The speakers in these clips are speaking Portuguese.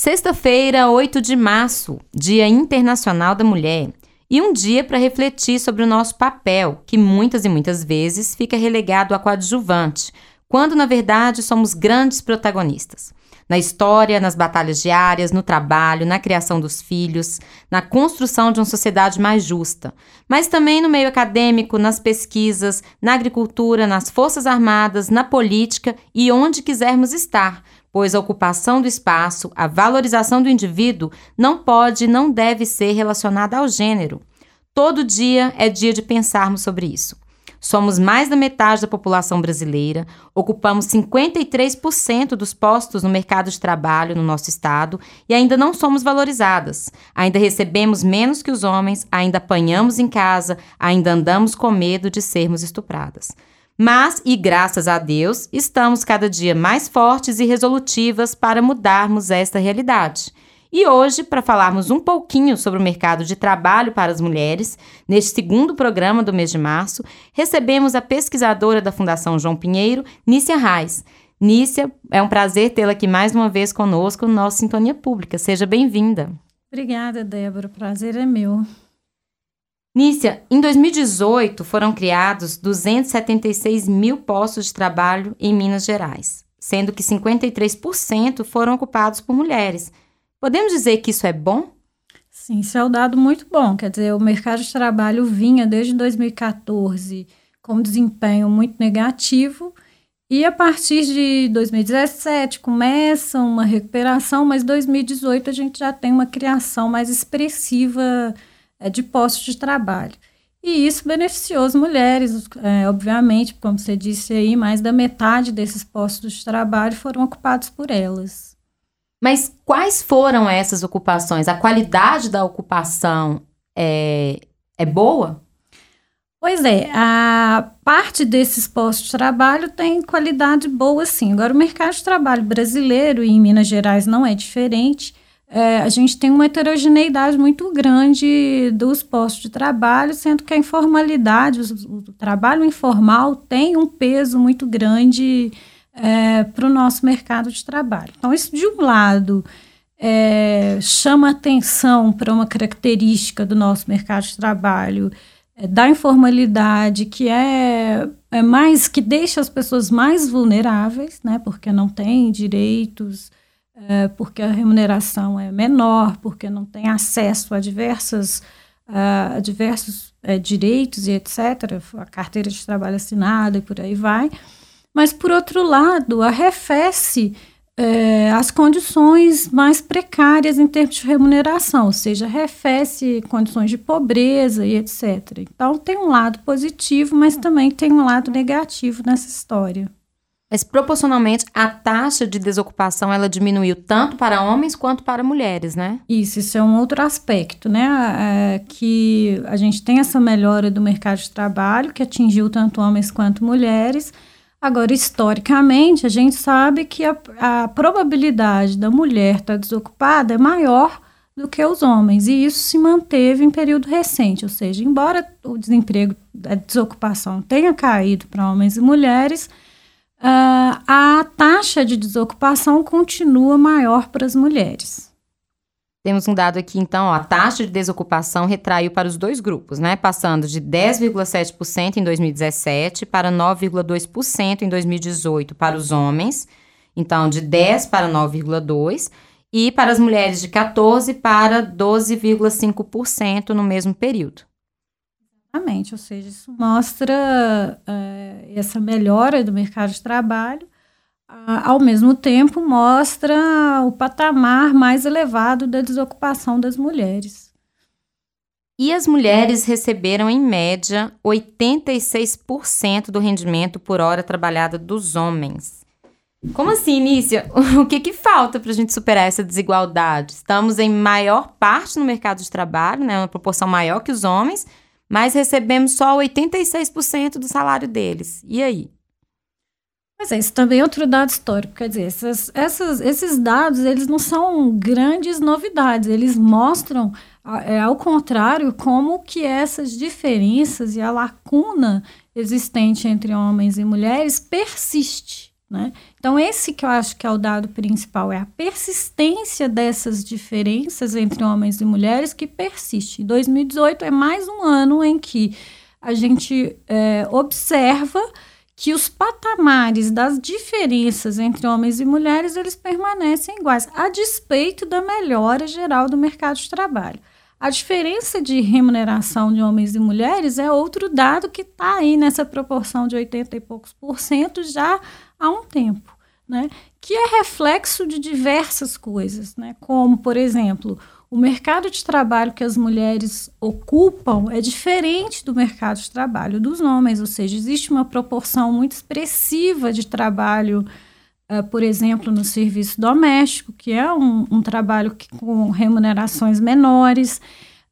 Sexta-feira, 8 de março, Dia Internacional da Mulher, e um dia para refletir sobre o nosso papel, que muitas e muitas vezes fica relegado a coadjuvante, quando na verdade somos grandes protagonistas. Na história, nas batalhas diárias, no trabalho, na criação dos filhos, na construção de uma sociedade mais justa, mas também no meio acadêmico, nas pesquisas, na agricultura, nas forças armadas, na política e onde quisermos estar pois a ocupação do espaço, a valorização do indivíduo, não pode e não deve ser relacionada ao gênero. Todo dia é dia de pensarmos sobre isso. Somos mais da metade da população brasileira, ocupamos 53% dos postos no mercado de trabalho no nosso estado e ainda não somos valorizadas. Ainda recebemos menos que os homens, ainda apanhamos em casa, ainda andamos com medo de sermos estupradas. Mas, e graças a Deus, estamos cada dia mais fortes e resolutivas para mudarmos esta realidade. E hoje, para falarmos um pouquinho sobre o mercado de trabalho para as mulheres, neste segundo programa do mês de março, recebemos a pesquisadora da Fundação João Pinheiro, Nícia Reis. Nícia, é um prazer tê-la aqui mais uma vez conosco no nosso Sintonia Pública. Seja bem-vinda. Obrigada, Débora. O prazer é meu. Nícia, em 2018 foram criados 276 mil postos de trabalho em Minas Gerais, sendo que 53% foram ocupados por mulheres. Podemos dizer que isso é bom? Sim, isso é um dado muito bom. Quer dizer, o mercado de trabalho vinha desde 2014 com um desempenho muito negativo. E a partir de 2017 começa uma recuperação, mas 2018 a gente já tem uma criação mais expressiva de postos de trabalho. E isso beneficiou as mulheres, é, obviamente, como você disse aí, mais da metade desses postos de trabalho foram ocupados por elas. Mas quais foram essas ocupações? A qualidade da ocupação é, é boa? Pois é, a parte desses postos de trabalho tem qualidade boa, sim. Agora, o mercado de trabalho brasileiro e em Minas Gerais não é diferente é, a gente tem uma heterogeneidade muito grande dos postos de trabalho, sendo que a informalidade, o, o trabalho informal tem um peso muito grande é, para o nosso mercado de trabalho. Então, isso de um lado é, chama atenção para uma característica do nosso mercado de trabalho é, da informalidade, que é, é mais que deixa as pessoas mais vulneráveis, né, porque não têm direitos é, porque a remuneração é menor, porque não tem acesso a diversas a diversos é, direitos e etc., a carteira de trabalho assinada e por aí vai. Mas, por outro lado, arrefece é, as condições mais precárias em termos de remuneração, ou seja, arrefece condições de pobreza e etc. Então, tem um lado positivo, mas também tem um lado negativo nessa história. Mas proporcionalmente a taxa de desocupação ela diminuiu tanto para homens quanto para mulheres, né? Isso, isso é um outro aspecto, né? É, que a gente tem essa melhora do mercado de trabalho que atingiu tanto homens quanto mulheres. Agora, historicamente, a gente sabe que a, a probabilidade da mulher estar desocupada é maior do que os homens, e isso se manteve em período recente, ou seja, embora o desemprego, a desocupação tenha caído para homens e mulheres, uh, a taxa de desocupação continua maior para as mulheres. Temos um dado aqui, então, ó, a taxa de desocupação retraiu para os dois grupos, né? Passando de 10,7% em 2017 para 9,2% em 2018 para os homens. Então, de 10 para 9,2%. E para as mulheres de 14 para 12,5% no mesmo período. Exatamente, ou seja, isso mostra uh, essa melhora do mercado de trabalho, uh, ao mesmo tempo mostra o patamar mais elevado da desocupação das mulheres. E as mulheres receberam, em média, 86% do rendimento por hora trabalhada dos homens. Como assim, Nícia? O que, que falta para a gente superar essa desigualdade? Estamos em maior parte no mercado de trabalho, né, uma proporção maior que os homens, mas recebemos só 86% do salário deles. E aí? Mas é, isso também é outro dado histórico. Quer dizer, essas, essas, esses dados, eles não são grandes novidades. Eles mostram, é, ao contrário, como que essas diferenças e a lacuna existente entre homens e mulheres persiste. Né? Então, esse que eu acho que é o dado principal, é a persistência dessas diferenças entre homens e mulheres que persiste. 2018 é mais um ano em que a gente é, observa que os patamares das diferenças entre homens e mulheres eles permanecem iguais, a despeito da melhora geral do mercado de trabalho. A diferença de remuneração de homens e mulheres é outro dado que está aí nessa proporção de 80 e poucos por cento já há um tempo, né? que é reflexo de diversas coisas, né? como, por exemplo, o mercado de trabalho que as mulheres ocupam é diferente do mercado de trabalho dos homens, ou seja, existe uma proporção muito expressiva de trabalho, uh, por exemplo, no serviço doméstico, que é um, um trabalho que, com remunerações menores.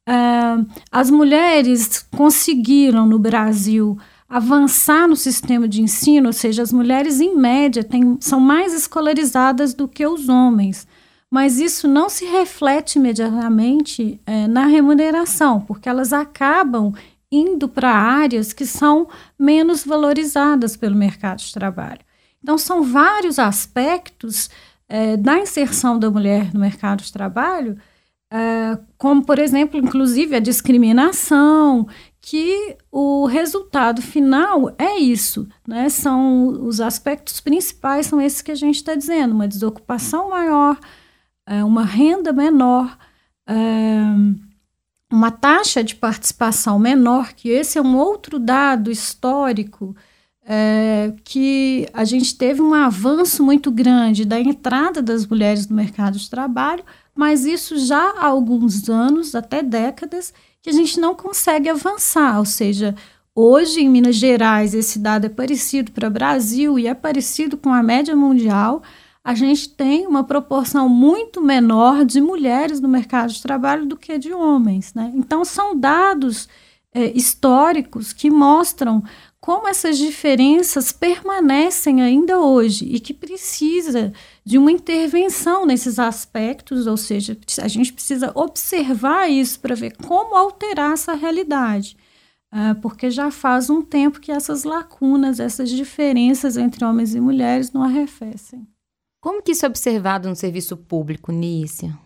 Uh, as mulheres conseguiram no Brasil avançar no sistema de ensino, ou seja, as mulheres, em média, têm, são mais escolarizadas do que os homens mas isso não se reflete imediatamente é, na remuneração, porque elas acabam indo para áreas que são menos valorizadas pelo mercado de trabalho. Então, são vários aspectos é, da inserção da mulher no mercado de trabalho, é, como, por exemplo, inclusive a discriminação, que o resultado final é isso, né? São os aspectos principais, são esses que a gente está dizendo, uma desocupação maior, é, uma renda menor, é, uma taxa de participação menor, que esse é um outro dado histórico é, que a gente teve um avanço muito grande da entrada das mulheres no mercado de trabalho, mas isso já há alguns anos, até décadas, que a gente não consegue avançar, ou seja, Hoje, em Minas Gerais, esse dado é parecido para o Brasil e é parecido com a média mundial a gente tem uma proporção muito menor de mulheres no mercado de trabalho do que de homens. Né? Então, são dados é, históricos que mostram como essas diferenças permanecem ainda hoje e que precisa de uma intervenção nesses aspectos, ou seja, a gente precisa observar isso para ver como alterar essa realidade. Uh, porque já faz um tempo que essas lacunas, essas diferenças entre homens e mulheres não arrefecem. Como que isso é observado no serviço público, Nícia?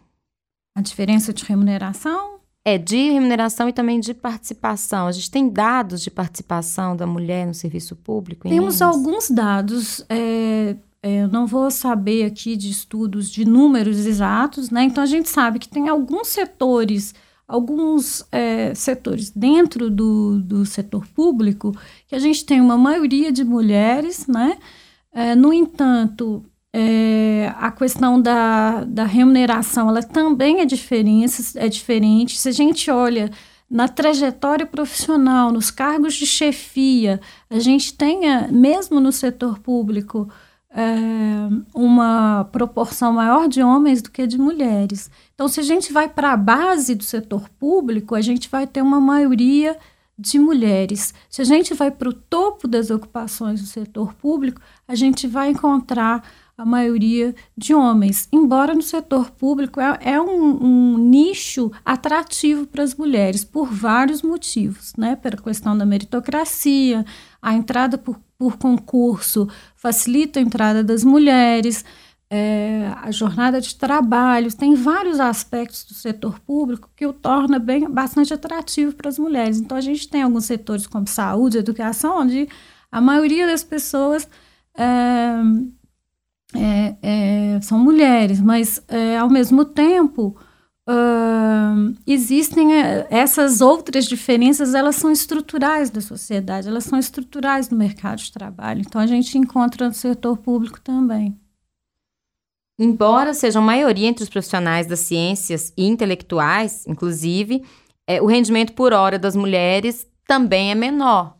A diferença de remuneração? É, de remuneração e também de participação. A gente tem dados de participação da mulher no serviço público? Temos alguns dados. É, eu não vou saber aqui de estudos de números exatos, né? Então a gente sabe que tem alguns setores, alguns é, setores dentro do, do setor público que a gente tem uma maioria de mulheres, né? É, no entanto, é, a questão da, da remuneração ela também é diferente, é diferente. Se a gente olha na trajetória profissional, nos cargos de chefia, a gente tenha, mesmo no setor público, é, uma proporção maior de homens do que de mulheres. Então, se a gente vai para a base do setor público, a gente vai ter uma maioria de mulheres. Se a gente vai para o topo das ocupações do setor público, a gente vai encontrar a maioria de homens, embora no setor público é, é um, um, nicho atrativo para as mulheres por vários motivos, né? Pela questão da meritocracia, a entrada por, por concurso facilita a entrada das mulheres, é, a jornada de trabalho, tem vários aspectos do setor público que o torna bem bastante atrativo para as mulheres. Então a gente tem alguns setores como saúde, educação, onde a maioria das pessoas é, é, é, são mulheres, mas é, ao mesmo tempo uh, existem é, essas outras diferenças, elas são estruturais da sociedade, elas são estruturais no mercado de trabalho. Então a gente encontra no setor público também. Embora sejam maioria entre os profissionais das ciências e intelectuais, inclusive, é, o rendimento por hora das mulheres também é menor.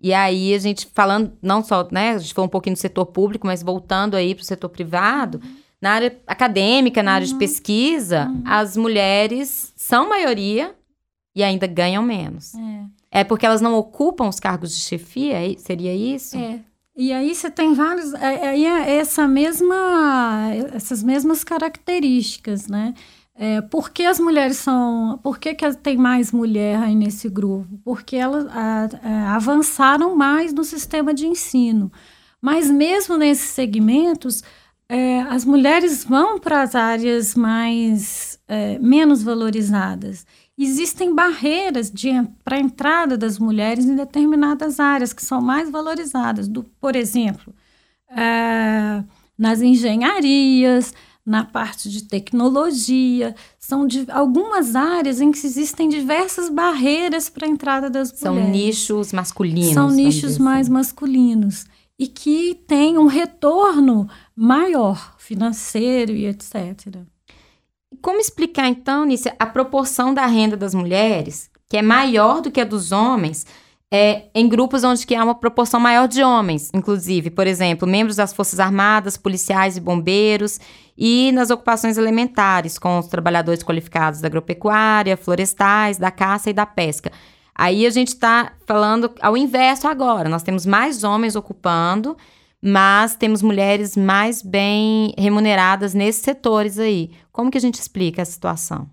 E aí a gente falando, não só, né, a gente falou um pouquinho do setor público, mas voltando aí para o setor privado, na área acadêmica, na área de uhum. pesquisa, uhum. as mulheres são maioria e ainda ganham menos. É. é porque elas não ocupam os cargos de chefia, é seria isso? É. E aí você tem vários, é, aí é essa mesma, essas mesmas características, né? É, por que as mulheres são. Por que, que tem mais mulher aí nesse grupo? Porque elas a, a, avançaram mais no sistema de ensino. Mas mesmo nesses segmentos, é, as mulheres vão para as áreas mais é, menos valorizadas. Existem barreiras para a entrada das mulheres em determinadas áreas que são mais valorizadas. Do, por exemplo, é, nas engenharias, na parte de tecnologia, são de, algumas áreas em que existem diversas barreiras para a entrada das são mulheres. São nichos masculinos. São nichos mais assim. masculinos e que têm um retorno maior financeiro e etc. Como explicar então, Nícia, a proporção da renda das mulheres, que é maior do que a dos homens, é, em grupos onde que há uma proporção maior de homens, inclusive, por exemplo, membros das Forças Armadas, policiais e bombeiros, e nas ocupações elementares, com os trabalhadores qualificados da agropecuária, florestais, da caça e da pesca. Aí a gente está falando ao inverso agora. Nós temos mais homens ocupando, mas temos mulheres mais bem remuneradas nesses setores aí. Como que a gente explica a situação?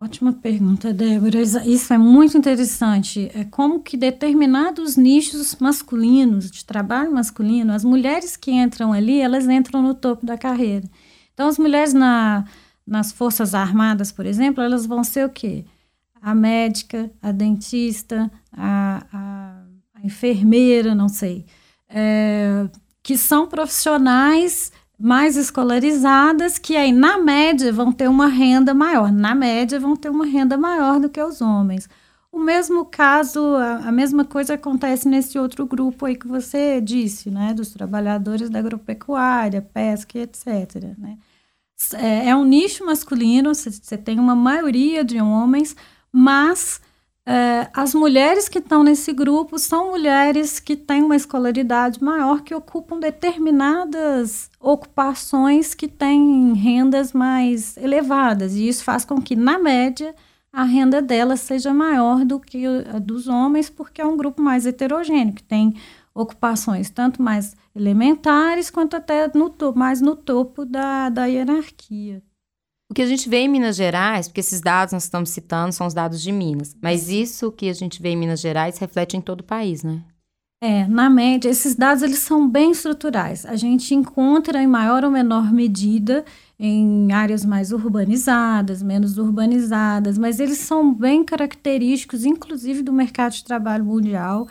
Ótima pergunta, Débora. Isso é muito interessante. É como que determinados nichos masculinos, de trabalho masculino, as mulheres que entram ali, elas entram no topo da carreira. Então, as mulheres na, nas Forças Armadas, por exemplo, elas vão ser o quê? A médica, a dentista, a, a, a enfermeira, não sei. É, que são profissionais mais escolarizadas, que aí, na média, vão ter uma renda maior. Na média, vão ter uma renda maior do que os homens. O mesmo caso, a, a, mesma coisa acontece nesse outro grupo aí que você disse, né? Dos trabalhadores da agropecuária, pesca etc. Né? É, é um nicho masculino, você tem uma maioria de homens, mas é, as mulheres que estão nesse grupo são mulheres que têm uma escolaridade maior, que ocupam determinadas ocupações que têm rendas mais elevadas. E isso faz com que, na média, a renda delas seja maior do que a dos homens, porque é um grupo mais heterogêneo, que tem ocupações tanto mais elementares quanto até no mais no topo da, da hierarquia. O que a gente vê em Minas Gerais, porque esses dados nós estamos citando são os dados de Minas, mas isso que a gente vê em Minas Gerais reflete em todo o país, né? É, na média, esses dados eles são bem estruturais. A gente encontra em maior ou menor medida em áreas mais urbanizadas, menos urbanizadas, mas eles são bem característicos, inclusive do mercado de trabalho mundial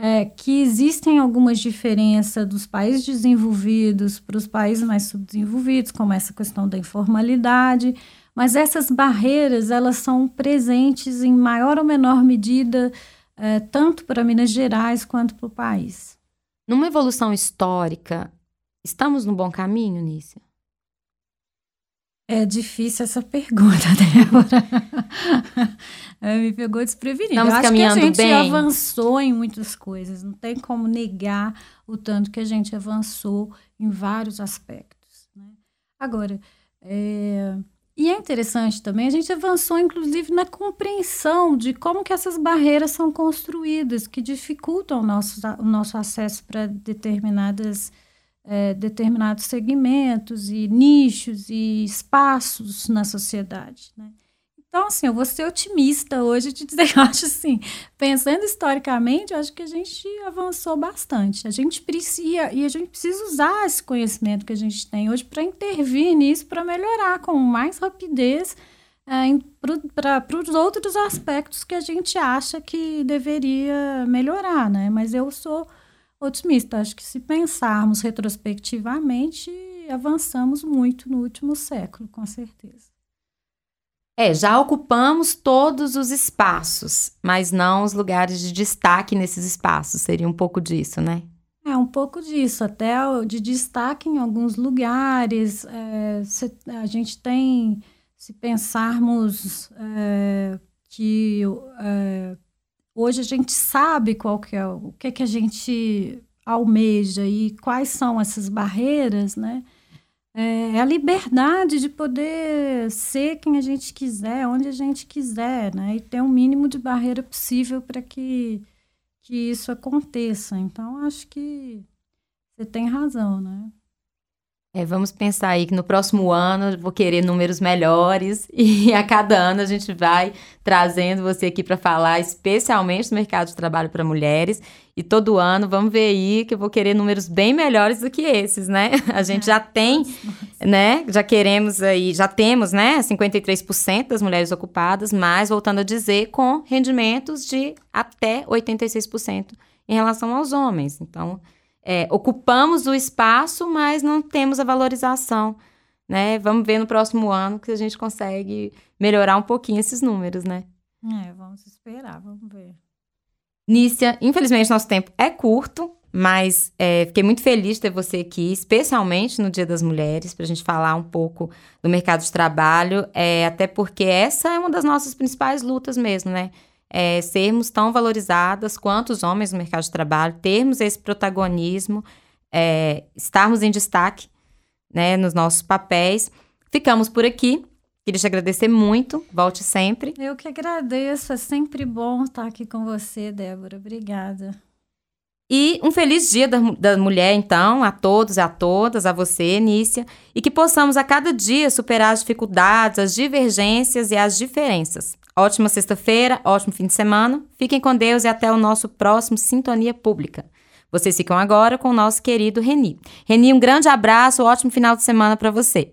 é, que existem algumas diferenças dos países desenvolvidos para os países mais subdesenvolvidos, como essa questão da informalidade, mas essas barreiras elas são presentes em maior ou menor medida é, tanto para Minas Gerais quanto para o país. Numa evolução histórica, estamos no bom caminho, Nícia? É difícil essa pergunta, Débora. Me pegou desprevenido. Estamos Eu acho caminhando que a gente bem. avançou em muitas coisas. Não tem como negar o tanto que a gente avançou em vários aspectos. Né? Agora, é... e é interessante também, a gente avançou, inclusive, na compreensão de como que essas barreiras são construídas, que dificultam o nosso, o nosso acesso para determinadas é, determinados segmentos e nichos e espaços na sociedade. Né? Então, assim, eu vou ser otimista hoje de dizer eu acho assim, pensando historicamente, eu acho que a gente avançou bastante. A gente precisa, e a gente precisa usar esse conhecimento que a gente tem hoje para intervir nisso, para melhorar com mais rapidez é, para os outros aspectos que a gente acha que deveria melhorar, né? Mas eu sou otimista. Acho que se pensarmos retrospectivamente, avançamos muito no último século, com certeza. É, já ocupamos todos os espaços, mas não os lugares de destaque nesses espaços. Seria um pouco disso, né? É, um pouco disso, até de destaque em alguns lugares. É, se, a gente tem, se pensarmos é, que é, Hoje a gente sabe qual que é o que, é que a gente almeja e quais são essas barreiras, né? É, é a liberdade de poder ser quem a gente quiser, onde a gente quiser, né? E ter o um mínimo de barreira possível para que, que isso aconteça. Então, acho que você tem razão, né? É, vamos pensar aí que no próximo ano eu vou querer números melhores e a cada ano a gente vai trazendo você aqui para falar especialmente do mercado de trabalho para mulheres e todo ano vamos ver aí que eu vou querer números bem melhores do que esses, né? A gente já tem, né? Já queremos aí, já temos, né? 53% das mulheres ocupadas, mas voltando a dizer, com rendimentos de até 86% em relação aos homens. Então, é, ocupamos o espaço, mas não temos a valorização. Né? Vamos ver no próximo ano que a gente consegue melhorar um pouquinho esses números, né? É, vamos esperar, vamos ver. Nícia, infelizmente nosso tempo é curto, mas é, fiquei muito feliz de ter você aqui, especialmente no Dia das Mulheres, para a gente falar um pouco do mercado de trabalho, é, até porque essa é uma das nossas principais lutas mesmo, né? É, sermos tão valorizadas quanto os homens no mercado de trabalho, termos esse protagonismo, é, estarmos em destaque né, nos nossos papéis. Ficamos por aqui. Queria te agradecer muito. Volte sempre. Eu que agradeço. É sempre bom estar aqui com você, Débora. Obrigada. E um feliz dia da, da, mulher, então, a todos e a todas, a você, Nícia, e que possamos a cada dia superar as dificuldades, as divergências e as diferenças. Ótima sexta-feira, ótimo fim de semana. Fiquem com Deus e até o nosso próximo Sintonia Pública. Vocês ficam agora com o nosso querido Reni. Reni, um grande abraço, ótimo final de semana para você.